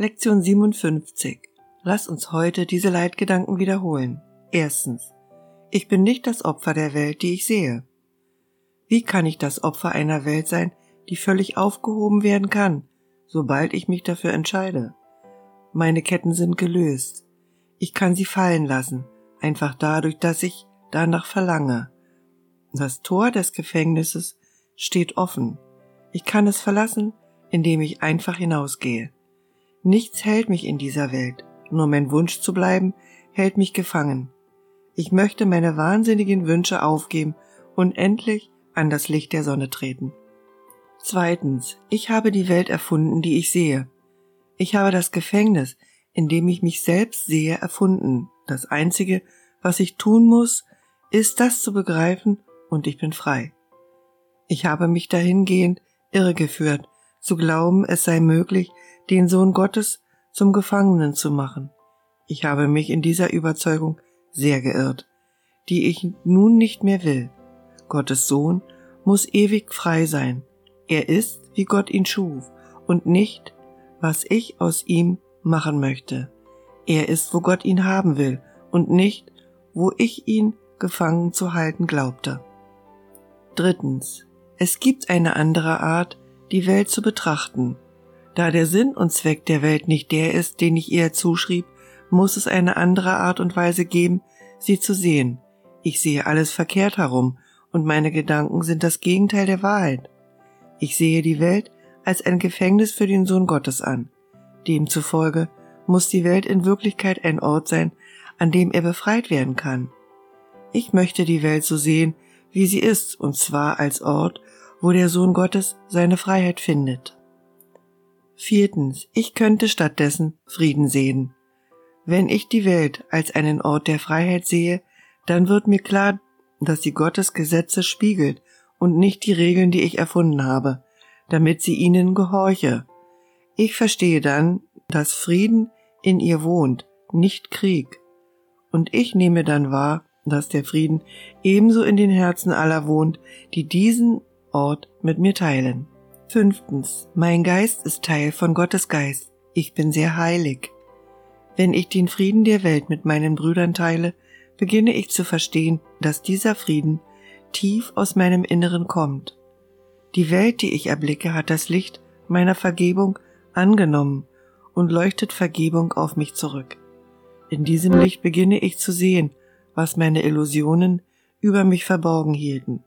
Lektion 57. Lass uns heute diese Leitgedanken wiederholen. Erstens. Ich bin nicht das Opfer der Welt, die ich sehe. Wie kann ich das Opfer einer Welt sein, die völlig aufgehoben werden kann, sobald ich mich dafür entscheide? Meine Ketten sind gelöst. Ich kann sie fallen lassen, einfach dadurch, dass ich danach verlange. Das Tor des Gefängnisses steht offen. Ich kann es verlassen, indem ich einfach hinausgehe. Nichts hält mich in dieser Welt, nur mein Wunsch zu bleiben hält mich gefangen. Ich möchte meine wahnsinnigen Wünsche aufgeben und endlich an das Licht der Sonne treten. Zweitens, ich habe die Welt erfunden, die ich sehe. Ich habe das Gefängnis, in dem ich mich selbst sehe, erfunden. Das Einzige, was ich tun muss, ist das zu begreifen und ich bin frei. Ich habe mich dahingehend irregeführt, zu glauben, es sei möglich, den Sohn Gottes zum Gefangenen zu machen. Ich habe mich in dieser Überzeugung sehr geirrt, die ich nun nicht mehr will. Gottes Sohn muss ewig frei sein. Er ist, wie Gott ihn schuf, und nicht, was ich aus ihm machen möchte. Er ist, wo Gott ihn haben will, und nicht, wo ich ihn gefangen zu halten glaubte. Drittens. Es gibt eine andere Art, die Welt zu betrachten. Da der Sinn und Zweck der Welt nicht der ist, den ich ihr zuschrieb, muss es eine andere Art und Weise geben, sie zu sehen. Ich sehe alles verkehrt herum, und meine Gedanken sind das Gegenteil der Wahrheit. Ich sehe die Welt als ein Gefängnis für den Sohn Gottes an. Demzufolge muss die Welt in Wirklichkeit ein Ort sein, an dem er befreit werden kann. Ich möchte die Welt so sehen, wie sie ist, und zwar als Ort, wo der Sohn Gottes seine Freiheit findet. Viertens, ich könnte stattdessen Frieden sehen. Wenn ich die Welt als einen Ort der Freiheit sehe, dann wird mir klar, dass sie Gottes Gesetze spiegelt und nicht die Regeln, die ich erfunden habe, damit sie ihnen gehorche. Ich verstehe dann, dass Frieden in ihr wohnt, nicht Krieg. Und ich nehme dann wahr, dass der Frieden ebenso in den Herzen aller wohnt, die diesen Ort mit mir teilen. Fünftens. Mein Geist ist Teil von Gottes Geist. Ich bin sehr heilig. Wenn ich den Frieden der Welt mit meinen Brüdern teile, beginne ich zu verstehen, dass dieser Frieden tief aus meinem Inneren kommt. Die Welt, die ich erblicke, hat das Licht meiner Vergebung angenommen und leuchtet Vergebung auf mich zurück. In diesem Licht beginne ich zu sehen, was meine Illusionen über mich verborgen hielten.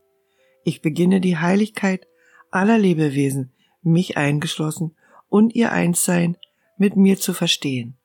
Ich beginne die Heiligkeit aller Lebewesen, mich eingeschlossen, und ihr Einssein mit mir zu verstehen.